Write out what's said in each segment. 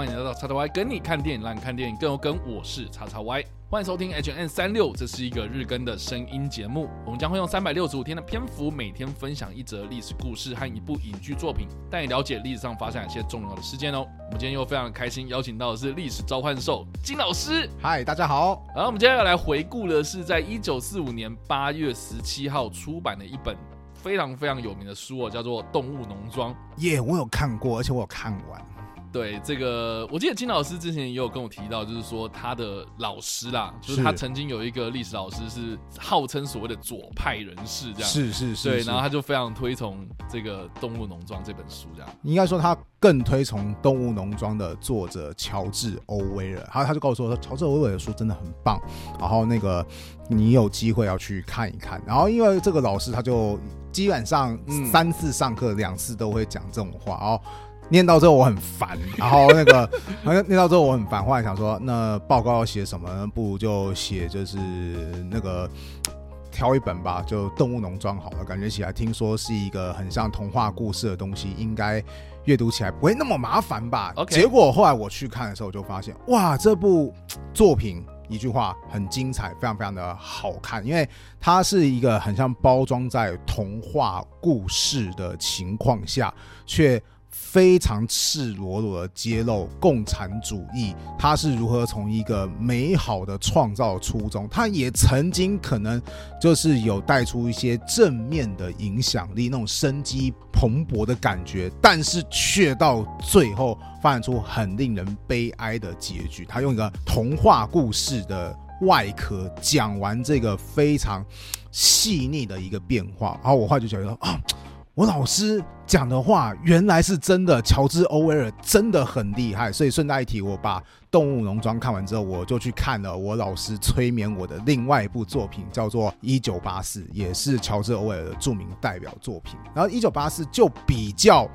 欢迎来到叉叉 Y，跟你看电影，让你看电影更有梗。我是叉叉 Y，欢迎收听 H N 三六，这是一个日更的声音节目。我们将会用三百六十五天的篇幅，每天分享一则历史故事和一部影剧作品，带你了解历史上发生哪些重要的事件哦。我们今天又非常开心，邀请到的是历史召唤兽金老师。嗨，大家好。然后我们接下来来回顾的是在一九四五年八月十七号出版的一本非常非常有名的书哦，叫做《动物农庄》。耶，我有看过，而且我有看完。对这个，我记得金老师之前也有跟我提到，就是说他的老师啦，就是他曾经有一个历史老师是号称所谓的左派人士，这样是是是，对，然后他就非常推崇这个《动物农庄》这本书，这样应该说他更推崇《动物农庄》的作者乔治·欧威尔，然后他就告诉我说，乔治·欧威尔的书真的很棒，然后那个你有机会要去看一看，然后因为这个老师他就基本上三次上课两次都会讲这种话，然后。念到之后我很烦，然后那个念到之后我很烦，后来想说，那报告要写什么？不如就写就是那个挑一本吧，就《动物农庄》好了。感觉起来听说是一个很像童话故事的东西，应该阅读起来不会那么麻烦吧？结果后来我去看的时候，我就发现，哇，这部作品一句话很精彩，非常非常的好看，因为它是一个很像包装在童话故事的情况下，却。非常赤裸裸的揭露共产主义，它是如何从一个美好的创造初衷，它也曾经可能就是有带出一些正面的影响力，那种生机蓬勃的感觉，但是却到最后发展出很令人悲哀的结局。他用一个童话故事的外壳讲完这个非常细腻的一个变化，然后我后来就觉得啊。我老师讲的话原来是真的，乔治·欧威尔真的很厉害。所以顺带一提，我把《动物农庄》看完之后，我就去看了我老师催眠我的另外一部作品，叫做《一九八四》，也是乔治·欧威尔的著名代表作品。然后《一九八四》就比较。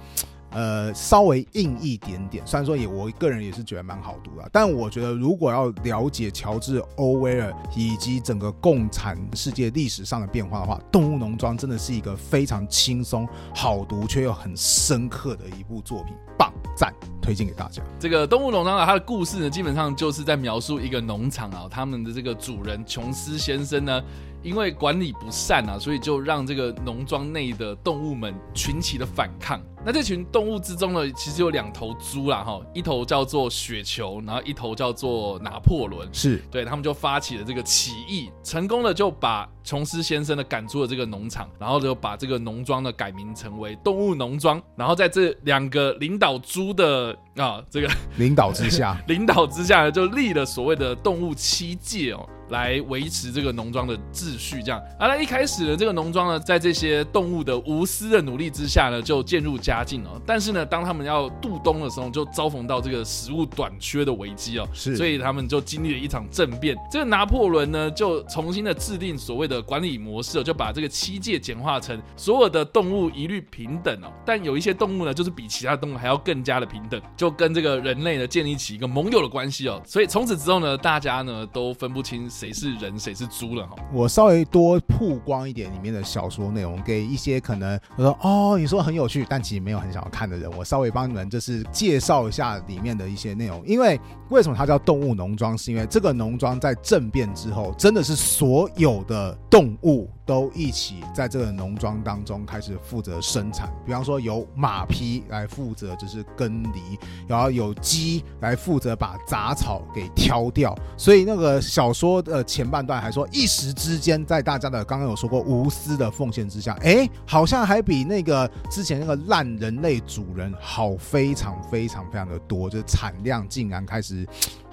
呃，稍微硬一点点，虽然说也我个人也是觉得蛮好读的，但我觉得如果要了解乔治·欧威尔以及整个共产世界历史上的变化的话，《动物农庄》真的是一个非常轻松、好读却又很深刻的一部作品，棒赞，推荐给大家。这个《动物农庄》啊，它的故事呢，基本上就是在描述一个农场啊，他们的这个主人琼斯先生呢。因为管理不善啊，所以就让这个农庄内的动物们群起的反抗。那这群动物之中呢，其实有两头猪啦，哈，一头叫做雪球，然后一头叫做拿破仑。是对他们就发起了这个起义，成功的就把琼斯先生呢赶出了这个农场，然后就把这个农庄呢改名成为动物农庄。然后在这两个领导猪的啊这个 领导之下，领导之下呢，就立了所谓的动物七戒哦。来维持这个农庄的秩序，这样。啊那一开始呢，这个农庄呢，在这些动物的无私的努力之下呢，就渐入佳境哦。但是呢，当他们要度冬的时候，就遭逢到这个食物短缺的危机哦。是。所以他们就经历了一场政变。这个拿破仑呢，就重新的制定所谓的管理模式，哦就把这个七戒简化成所有的动物一律平等哦。但有一些动物呢，就是比其他动物还要更加的平等，就就跟这个人类呢建立起一个盟友的关系哦。所以从此之后呢，大家呢都分不清。谁是人，谁是猪了哈？我稍微多曝光一点里面的小说内容，给一些可能我说哦，你说很有趣，但其实没有很想要看的人，我稍微帮你们就是介绍一下里面的一些内容。因为为什么它叫动物农庄？是因为这个农庄在政变之后，真的是所有的动物。都一起在这个农庄当中开始负责生产，比方说有马匹来负责就是耕犁，然后有鸡来负责把杂草给挑掉。所以那个小说的前半段还说，一时之间在大家的刚刚有说过无私的奉献之下，哎，好像还比那个之前那个烂人类主人好非常非常非常的多，就是产量竟然开始。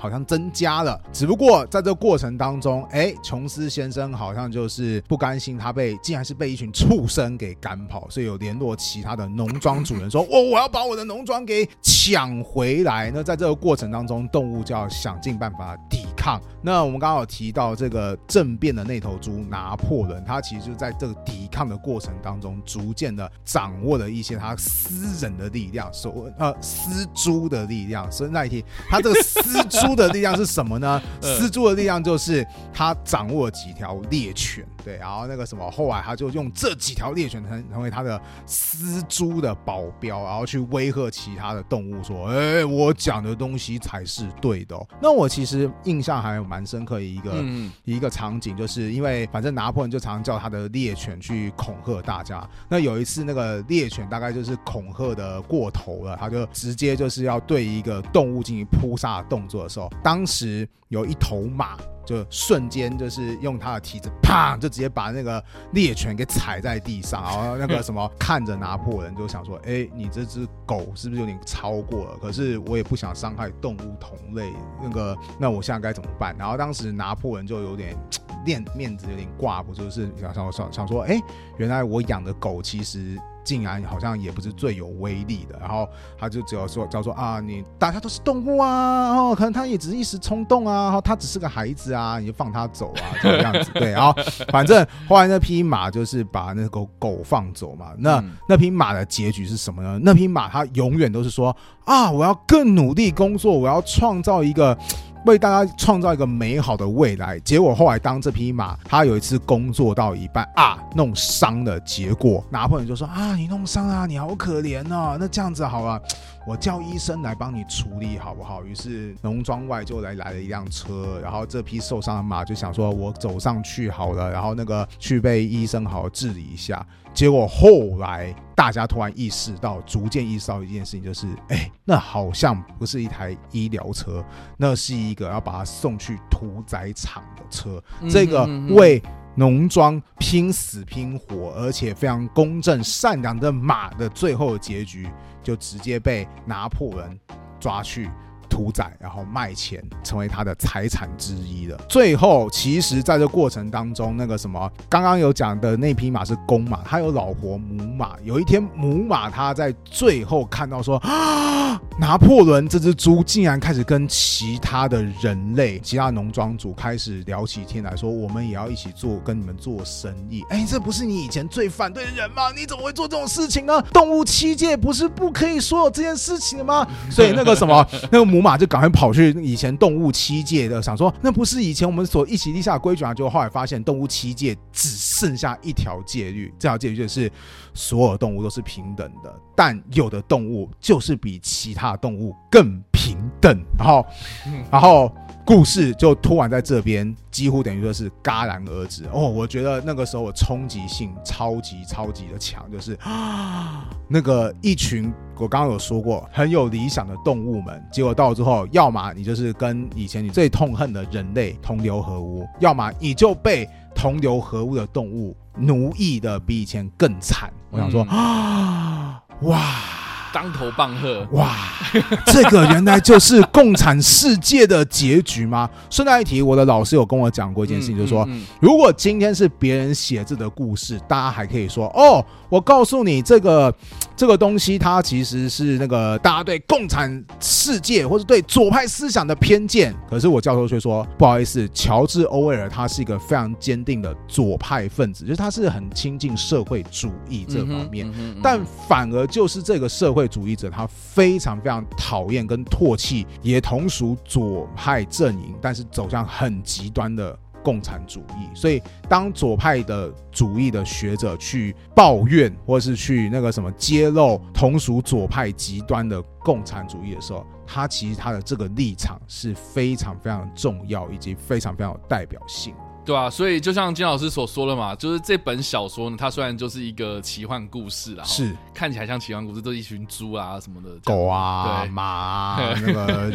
好像增加了，只不过在这过程当中，哎，琼斯先生好像就是不甘心，他被竟然是被一群畜生给赶跑，所以有联络其他的农庄主人说：“我 我要把我的农庄给抢回来。”那在这个过程当中，动物就要想尽办法抵。抗。那我们刚刚有提到这个政变的那头猪拿破仑，他其实就在这个抵抗的过程当中，逐渐的掌握了一些他私人的力量，所呃私猪的力量。所以那一题，他这个私猪的力量是什么呢？私猪的力量就是他掌握几条猎犬，对，然后那个什么，后来他就用这几条猎犬成成为他的私猪的保镖，然后去威吓其他的动物，说：“哎，我讲的东西才是对的。”那我其实印象还有蛮深刻的一个嗯，一个场景，就是因为反正拿破仑就常常叫他的猎犬去恐吓大家。那有一次，那个猎犬大概就是恐吓的过头了，他就直接就是要对一个动物进行扑杀的动作的时候，当时有一头马。就瞬间就是用它的蹄子，啪，就直接把那个猎犬给踩在地上，然后那个什么看着拿破仑就想说，哎，你这只狗是不是有点超过了？可是我也不想伤害动物同类，那个那我现在该怎么办？然后当时拿破仑就有点 面面子有点挂不住，是想想想想说，哎，原来我养的狗其实。竟然好像也不是最有威力的，然后他就只有说叫做啊，你大家都是动物啊，然后可能他也只是一时冲动啊，然后他只是个孩子啊，你就放他走啊，这个样子对，然后反正后来那匹马就是把那个狗放走嘛，那嗯那匹马的结局是什么呢？那匹马它永远都是说啊，我要更努力工作，我要创造一个。为大家创造一个美好的未来，结果后来当这匹马，他有一次工作到一半啊，弄伤了，结果拿破仑就说啊，你弄伤啊，你好可怜哦，那这样子好了，我叫医生来帮你处理好不好？于是农庄外就来来了一辆车，然后这匹受伤的马就想说，我走上去好了，然后那个去被医生好好治理一下。结果后来大家突然意识到，逐渐意识到一件事情，就是哎，那好像不是一台医疗车，那是一个要把它送去屠宰场的车。这个为浓妆拼死拼活，而且非常公正善良的马的最后的结局，就直接被拿破仑抓去。屠宰，然后卖钱，成为他的财产之一了。最后，其实在这过程当中，那个什么，刚刚有讲的那匹马是公马，它有老婆母马。有一天，母马它在最后看到说啊，拿破仑这只猪竟然开始跟其他的人类、其他农庄主开始聊起天来说，我们也要一起做，跟你们做生意。哎，这不是你以前最反对的人吗？你怎么会做这种事情呢？动物七界不是不可以说有这件事情的吗？所以那个什么，那个母马就赶快跑去以前动物七界的，想说那不是以前我们所一起立下的规矩啊。结果后来发现动物七界只剩下一条戒律，这条戒律就是所有动物都是平等的，但有的动物就是比其他动物更平等。然后，然后。故事就突然在这边，几乎等于说是戛然而止哦。我觉得那个时候我冲击性超级超级的强，就是啊，那个一群我刚刚有说过很有理想的动物们，结果到了之后，要么你就是跟以前你最痛恨的人类同流合污，要么你就被同流合污的动物奴役的比以前更惨。我想说啊，哇！当头棒喝，哇，这个原来就是共产世界的结局吗？顺带一提，我的老师有跟我讲过一件事情，就是说，嗯嗯如果今天是别人写字的故事，大家还可以说哦，我告诉你这个这个东西，它其实是那个大家对共产世界或者对左派思想的偏见。可是我教授却说，不好意思，乔治·欧威尔他是一个非常坚定的左派分子，就是他是很亲近社会主义这方面。但反而就是这个社会会主义者，他非常非常讨厌跟唾弃，也同属左派阵营，但是走向很极端的共产主义。所以，当左派的主义的学者去抱怨，或是去那个什么揭露同属左派极端的共产主义的时候，他其实他的这个立场是非常非常重要，以及非常非常有代表性。对啊，所以就像金老师所说的嘛，就是这本小说呢，它虽然就是一个奇幻故事啦，是。看起来像奇幻故事，都是一群猪啊什么的狗啊、对。马啊、那个呃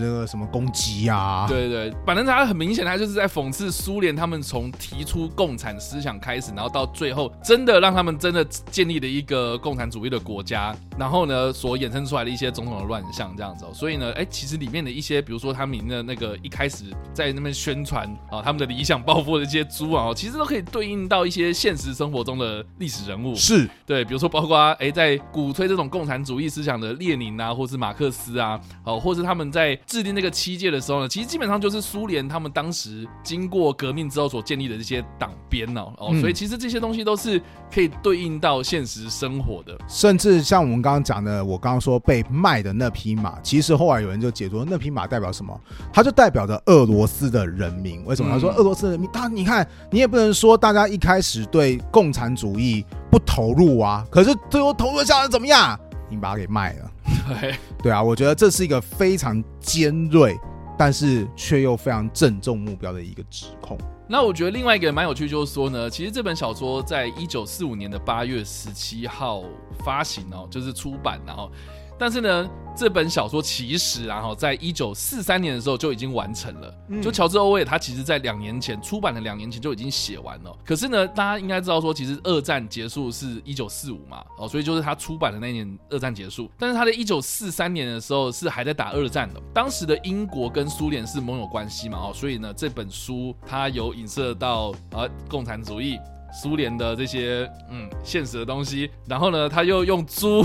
那个什么公鸡啊，对对，反正它很明显，它就是在讽刺苏联他们从提出共产思想开始，然后到最后真的让他们真的建立了一个共产主义的国家，然后呢所衍生出来的一些种种的乱象这样子、哦。所以呢，哎，其实里面的一些，比如说他们的那个一开始在那边宣传啊，他们的理理想抱负的这些猪啊，其实都可以对应到一些现实生活中的历史人物。是对，比如说包括哎，在鼓吹这种共产主义思想的列宁啊，或是马克思啊，哦，或是他们在制定那个七届的时候呢，其实基本上就是苏联他们当时经过革命之后所建立的这些党编哦，哦，所以其实这些东西都是可以对应到现实生活的。甚至像我们刚刚讲的，我刚刚说被卖的那匹马，其实后来有人就解读那匹马代表什么？它就代表着俄罗斯的人民。为什么？他说俄罗斯人民，他你看，你也不能说大家一开始对共产主义不投入啊，可是最后投入下来怎么样？你把它给卖了。对 对啊，我觉得这是一个非常尖锐，但是却又非常正中目标的一个指控。那我觉得另外一个蛮有趣，就是说呢，其实这本小说在一九四五年的八月十七号发行哦，就是出版，然后。但是呢，这本小说其实然后在一九四三年的时候就已经完成了。就乔治·欧威尔他其实在两年前出版的，两年前就已经写完了。可是呢，大家应该知道说，其实二战结束是一九四五嘛，哦，所以就是他出版的那年二战结束。但是他在一九四三年的时候是还在打二战的，当时的英国跟苏联是盟友关系嘛，哦，所以呢，这本书它有影射到呃共产主义、苏联的这些嗯现实的东西，然后呢，他又用猪。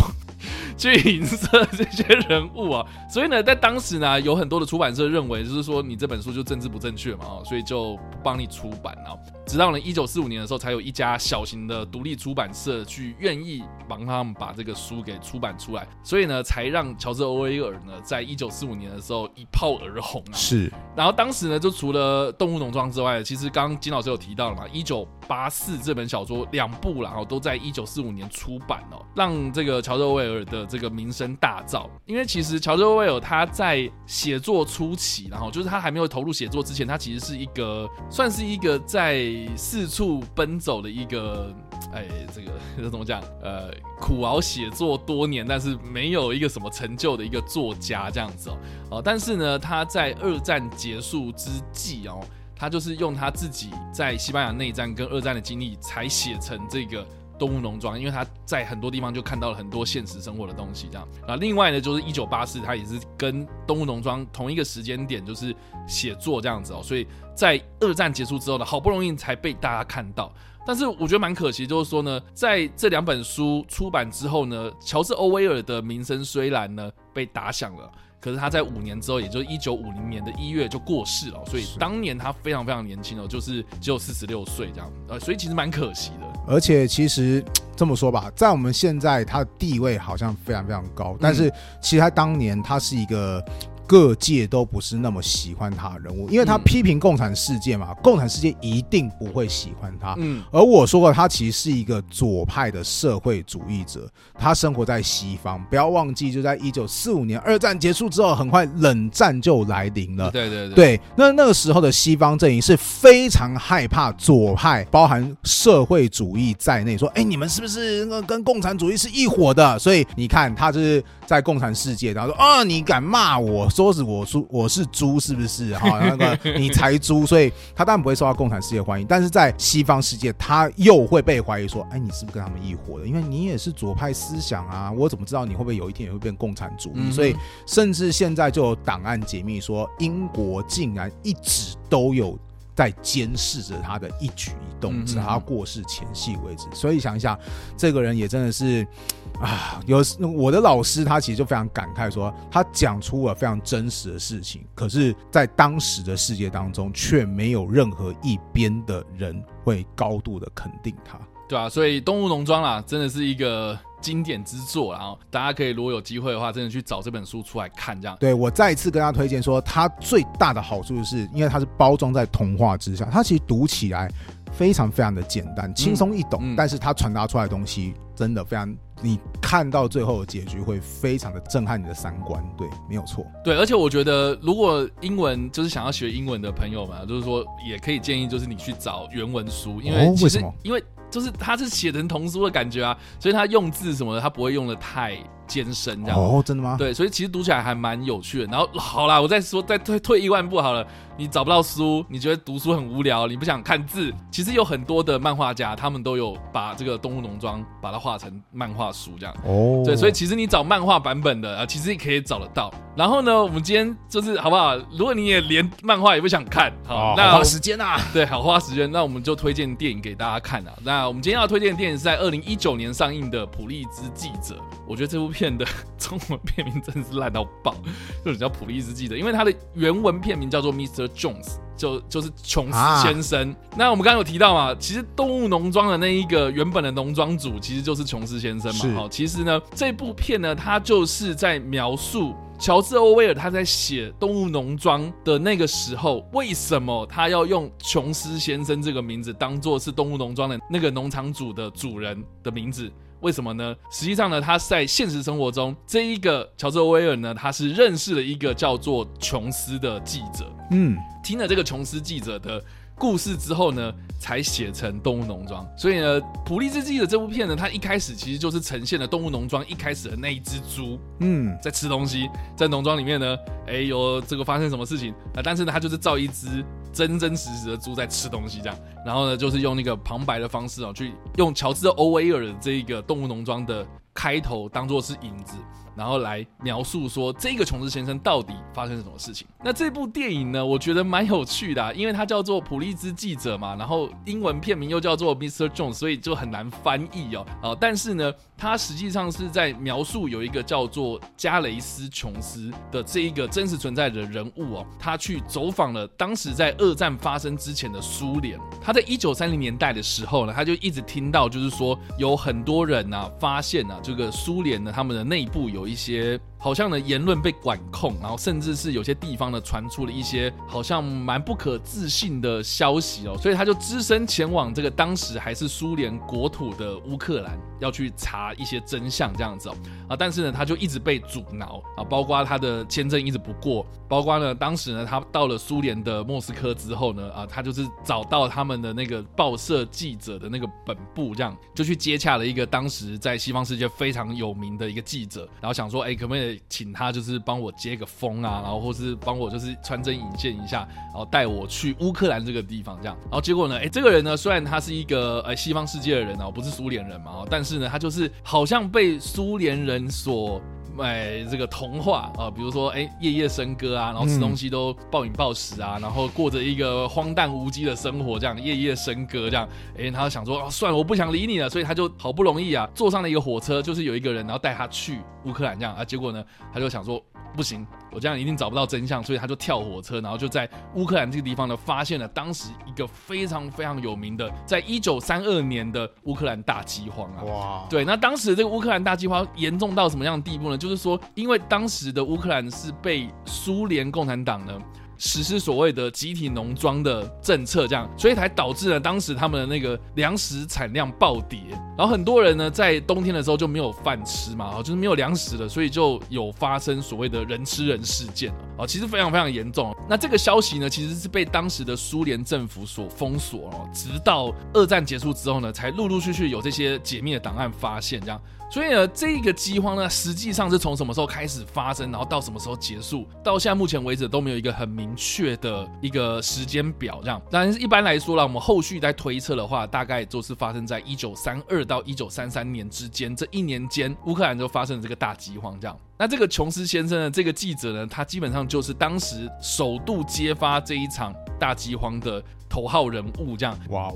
去影射这些人物啊，所以呢，在当时呢，有很多的出版社认为，就是说你这本书就政治不正确嘛，哦，所以就不帮你出版了。直到呢一九四五年的时候，才有一家小型的独立出版社去愿意帮他们把这个书给出版出来，所以呢，才让乔治·欧威尔呢，在一九四五年的时候一炮而红啊。是，然后当时呢，就除了《动物农庄》之外，其实刚刚金老师有提到了嘛，一九八四这本小说两部然后都在一九四五年出版哦，让这个乔治·欧威尔的这个名声大噪。因为其实乔治·威尔他在写作初期，然后就是他还没有投入写作之前，他其实是一个算是一个在四处奔走的一个，哎，这个 这怎么讲？呃，苦熬写作多年，但是没有一个什么成就的一个作家这样子哦。哦，但是呢，他在二战结束之际哦，他就是用他自己在西班牙内战跟二战的经历，才写成这个。动物农庄，因为他在很多地方就看到了很多现实生活的东西，这样啊。另外呢，就是一九八四，他也是跟动物农庄同一个时间点，就是写作这样子哦。所以在二战结束之后呢，好不容易才被大家看到。但是我觉得蛮可惜，就是说呢，在这两本书出版之后呢，乔治·欧威尔的名声虽然呢被打响了。可是他在五年之后，也就是一九五零年的一月就过世了，所以当年他非常非常年轻哦，就是只有四十六岁这样，呃，所以其实蛮可惜的。而且其实这么说吧，在我们现在他的地位好像非常非常高，但是其实他当年他是一个。各界都不是那么喜欢他的人物，因为他批评共产世界嘛，共产世界一定不会喜欢他。嗯，而我说过，他其实是一个左派的社会主义者，他生活在西方。不要忘记，就在一九四五年二战结束之后，很快冷战就来临了。对对对，那那个时候的西方阵营是非常害怕左派，包含社会主义在内，说：“哎，你们是不是跟共产主义是一伙的？”所以你看，他就是在共产世界，然后说：“啊，你敢骂我？”说是我猪，我是猪，是不是？哈，那个你才猪，所以他当然不会受到共产世界欢迎。但是在西方世界，他又会被怀疑说：“哎，你是不是跟他们一伙的？因为你也是左派思想啊，我怎么知道你会不会有一天也会变共产主义？”所以，甚至现在就有档案解密说，英国竟然一直都有在监视着他的一举一动，直到他过世前夕为止。所以想一下，这个人也真的是。啊，有我的老师，他其实就非常感慨说，他讲出了非常真实的事情，可是，在当时的世界当中，却没有任何一边的人会高度的肯定他，对啊，所以《动物农庄》啦，真的是一个经典之作，然后大家可以如果有机会的话，真的去找这本书出来看，这样。对我再一次跟大家推荐说，它最大的好处就是，因为它是包装在童话之下，它其实读起来非常非常的简单，轻松易懂，但是它传达出来的东西真的非常。你看到最后的结局会非常的震撼你的三观，对，没有错。对，而且我觉得，如果英文就是想要学英文的朋友们，就是说也可以建议，就是你去找原文书，因为其实因为就是他是写成童书的感觉啊，所以他用字什么的，他不会用的太艰深这样。哦，真的吗？对，所以其实读起来还蛮有趣的。然后好啦，我再说，再退退一万步好了。你找不到书，你觉得读书很无聊，你不想看字，其实有很多的漫画家，他们都有把这个动物农庄把它画成漫画书这样。哦，对，所以其实你找漫画版本的啊，其实也可以找得到。然后呢，我们今天就是好不好？如果你也连漫画也不想看，好，那花时间啊。对，好花时间，那我们就推荐电影给大家看啊。那我们今天要推荐的电影是在二零一九年上映的《普利兹记者》。我觉得这部片的中文片名真的是烂到爆，就是叫《普利斯记者》，因为它的原文片名叫做 Mr. Jones。就就是琼斯先生，那我们刚刚有提到嘛，其实动物农庄的那一个原本的农庄主其实就是琼斯先生嘛。好，其实呢，这部片呢，它就是在描述乔治·欧威尔他在写动物农庄的那个时候，为什么他要用琼斯先生这个名字当做是动物农庄的那个农场主的主人的名字。为什么呢？实际上呢，他在现实生活中，这一个乔治·威尔呢，他是认识了一个叫做琼斯的记者。嗯，听了这个琼斯记者的。故事之后呢，才写成《动物农庄》。所以呢，《普利兹记》的这部片呢，它一开始其实就是呈现了《动物农庄》一开始的那一只猪，嗯，在吃东西，在农庄里面呢，哎，有这个发生什么事情啊？但是呢，它就是造一只真真实实的猪在吃东西这样。然后呢，就是用那个旁白的方式啊，去用乔治·欧威尔的这一个《动物农庄》的开头当做是引子。然后来描述说这个琼斯先生到底发生了什么事情。那这部电影呢，我觉得蛮有趣的，因为它叫做普利兹记者嘛，然后英文片名又叫做 Mr. Jones，所以就很难翻译哦。啊，但是呢，它实际上是在描述有一个叫做加雷斯琼斯的这一个真实存在的人物哦，他去走访了当时在二战发生之前的苏联。他在一九三零年代的时候呢，他就一直听到就是说有很多人呐发现啊，就这个苏联呢他们的内部有。一些。好像呢言论被管控，然后甚至是有些地方呢传出了一些好像蛮不可置信的消息哦，所以他就只身前往这个当时还是苏联国土的乌克兰，要去查一些真相这样子哦啊，但是呢他就一直被阻挠啊，包括他的签证一直不过，包括呢当时呢他到了苏联的莫斯科之后呢啊，他就是找到他们的那个报社记者的那个本部，这样就去接洽了一个当时在西方世界非常有名的一个记者，然后想说哎可不可以。请他就是帮我接个风啊，然后或是帮我就是穿针引线一下，然后带我去乌克兰这个地方这样。然后结果呢，哎，这个人呢，虽然他是一个呃西方世界的人哦，不是苏联人嘛，但是呢，他就是好像被苏联人所。买这个童话啊，比如说哎，夜夜笙歌啊，然后吃东西都暴饮暴食啊，然后过着一个荒诞无稽的生活，这样夜夜笙歌这样，哎，他想说哦，算了，我不想理你了，所以他就好不容易啊，坐上了一个火车，就是有一个人，然后带他去乌克兰这样啊，结果呢，他就想说。不行，我这样一定找不到真相，所以他就跳火车，然后就在乌克兰这个地方呢，发现了当时一个非常非常有名的，在一九三二年的乌克兰大饥荒啊！哇，对，那当时这个乌克兰大饥荒严重到什么样的地步呢？就是说，因为当时的乌克兰是被苏联共产党呢。实施所谓的集体农庄的政策，这样，所以才导致了当时他们的那个粮食产量暴跌，然后很多人呢在冬天的时候就没有饭吃嘛，就是没有粮食了，所以就有发生所谓的人吃人事件啊，其实非常非常严重。那这个消息呢，其实是被当时的苏联政府所封锁哦，直到二战结束之后呢，才陆陆续续有这些解密的档案发现这样。所以呢，这个饥荒呢，实际上是从什么时候开始发生，然后到什么时候结束，到现在目前为止都没有一个很明明确的一个时间表。这样，但是一般来说啦，我们后续在推测的话，大概就是发生在一九三二到一九三三年之间，这一年间，乌克兰就发生了这个大饥荒。这样，那这个琼斯先生呢，这个记者呢，他基本上就是当时首度揭发这一场大饥荒的头号人物。这样，哇哦！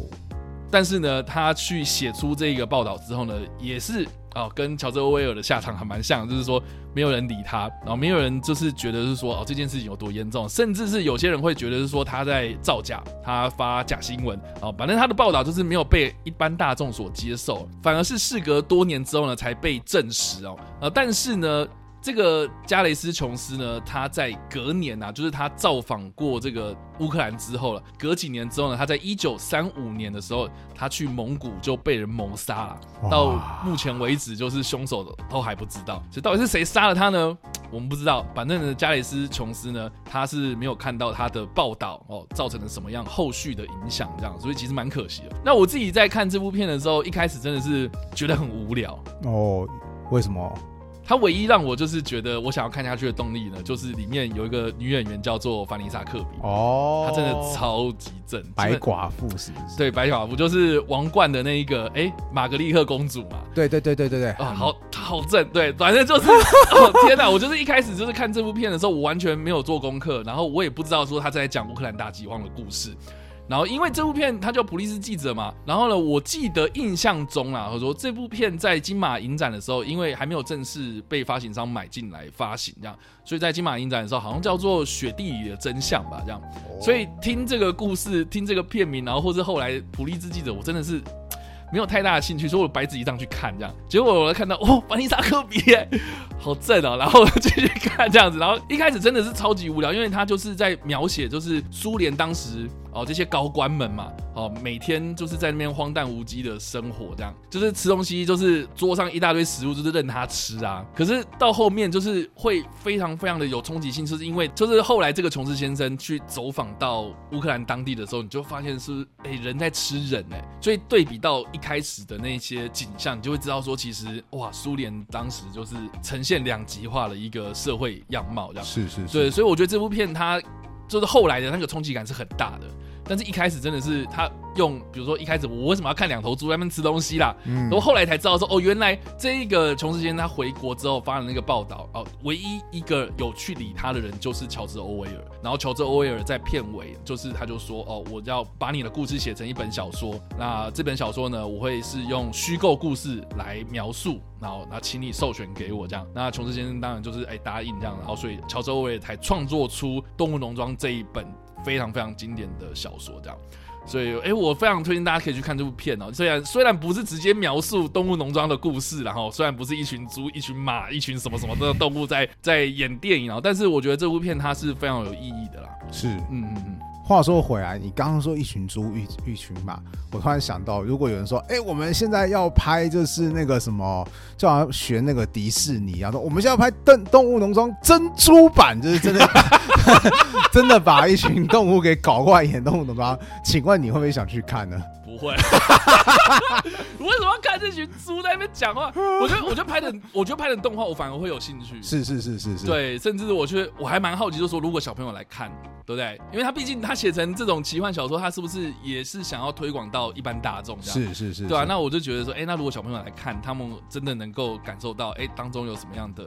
但是呢，他去写出这个报道之后呢，也是。哦，跟乔治·威尔的下场还蛮像，就是说没有人理他，然后没有人就是觉得是说哦这件事情有多严重，甚至是有些人会觉得是说他在造假，他发假新闻哦，反正他的报道就是没有被一般大众所接受，反而是事隔多年之后呢才被证实哦，呃，但是呢。这个加雷斯琼斯呢，他在隔年呐，就是他造访过这个乌克兰之后了。隔几年之后呢，他在一九三五年的时候，他去蒙古就被人谋杀了。到目前为止，就是凶手都还不知道，所以到底是谁杀了他呢？我们不知道。反正呢，加雷斯琼斯呢，他是没有看到他的报道哦，造成了什么样后续的影响，这样，所以其实蛮可惜的。那我自己在看这部片的时候，一开始真的是觉得很无聊哦。为什么？它唯一让我就是觉得我想要看下去的动力呢，就是里面有一个女演员叫做凡妮莎克比，哦，她真的超级正，白寡妇是不是？对白寡妇就是王冠的那一个哎玛格丽特公主嘛。对对对对对对，哦，好，她好正，对，反正就是，哦天哪！我就是一开始就是看这部片的时候，我完全没有做功课，然后我也不知道说他在讲乌克兰大饥荒的故事，然后因为这部片它叫普利斯记者嘛，然后呢，我记得印象中啊，我说这部片在金马影展的时候，因为还没有正式被发行商买进来发行这样，所以在金马影展的时候，好像叫做《雪地里的真相》吧，这样。哦所以听这个故事，听这个片名，然后或是后来普利斯记者，我真的是没有太大的兴趣，所以我白纸一张去看这样。结果我看到哦，凡妮莎科比耶，好正哦，然后继续看这样子。然后一开始真的是超级无聊，因为他就是在描写就是苏联当时哦这些高官们嘛，哦每天就是在那边荒诞无稽的生活，这样就是吃东西就是桌上一大堆食物就是任他吃啊。可是到后面就是会非常非常的有冲击性，就是因为就是后来这个琼斯先生去走访到乌克兰当地的时候，你就发现是哎、人在吃人哎、所以对比到一开始的那些景象，你就会知道说其实哇苏联当时就是呈现两极化的一个社会样貌这样。是是是，对，所以我觉得这部片它就是后来的那个冲击感是很大的，但是一开始真的是他用，比如说一开始我为什么要看两头猪在那边吃东西啦？嗯然后后来才知道说，哦，原来这一个琼斯先生他回国之后发了那个报道，哦，唯一一个有去理他的人就是乔治欧威尔。然后乔治欧威尔在片尾就是他就说，哦，我要把你的故事写成一本小说。那这本小说呢，我会是用虚构故事来描述，然后那请你授权给我这样。那琼斯先生当然就是哎答应这样，然后所以乔治欧威尔才创作出《动物农庄》这一本非常非常经典的小说这样。所以，哎、我非常推荐大家可以去看这部片哦。虽然虽然不是直接描述动物农庄的故事，然后虽然不是一群猪、一群马、一群什么什么的动物在 在演电影啊，但是我觉得这部片它是非常有意义的啦。是。嗯嗯嗯，话说回来，你刚刚说一群猪一一群马，我突然想到，如果有人说，哎、我们现在要拍就是那个什么，就好像学那个迪士尼一样，说我们现在要拍动动物农庄珍珠版，就是真的 真的把一群动物给搞过来演动物农庄，请问你会不会想去看呢？不会。我为什么要看这群猪在那边讲话？我觉得，我觉得拍的，我觉得拍的动画，我反而会有兴趣。是是是是是，，对，甚至我觉得我还蛮好奇，就是说如果小朋友来看，对不对？因为他毕竟他写成这种奇幻小说，他是不是也是想要推广到一般大众？是是是，对啊，那我就觉得说，哎、那如果小朋友来看，他们真的能够感受到，哎、当中有什么样的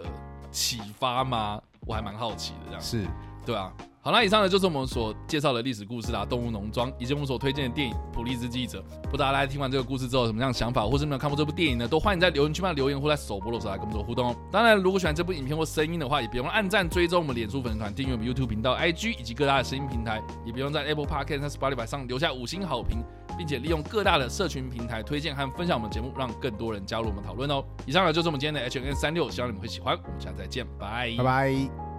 启发吗？我还蛮好奇的，这样，是对啊。好啦以上呢就是我们所介绍的历史故事啦，《动物农庄》，以及我们所推荐的电影《普利兹记者》。不知道大家听完这个故事之后有什么样的想法，或是没有看过这部电影呢？都欢迎在留言区帮留言，或在首播的时候来跟我们做互动哦。当然，如果喜欢这部影片或声音的话，也别忘了按赞、追踪我们脸书粉丝团、订阅我们 YouTube 频道、IG 以及各大的声音平台，也别忘在 Apple Podcast 和 Spotify 上留下五星好评，并且利用各大的社群平台推荐和分享我们节目，让更多人加入我们讨论哦。以上呢就是我们今天的 H N 三六，希望你们会喜欢。我们下次再见，拜拜拜。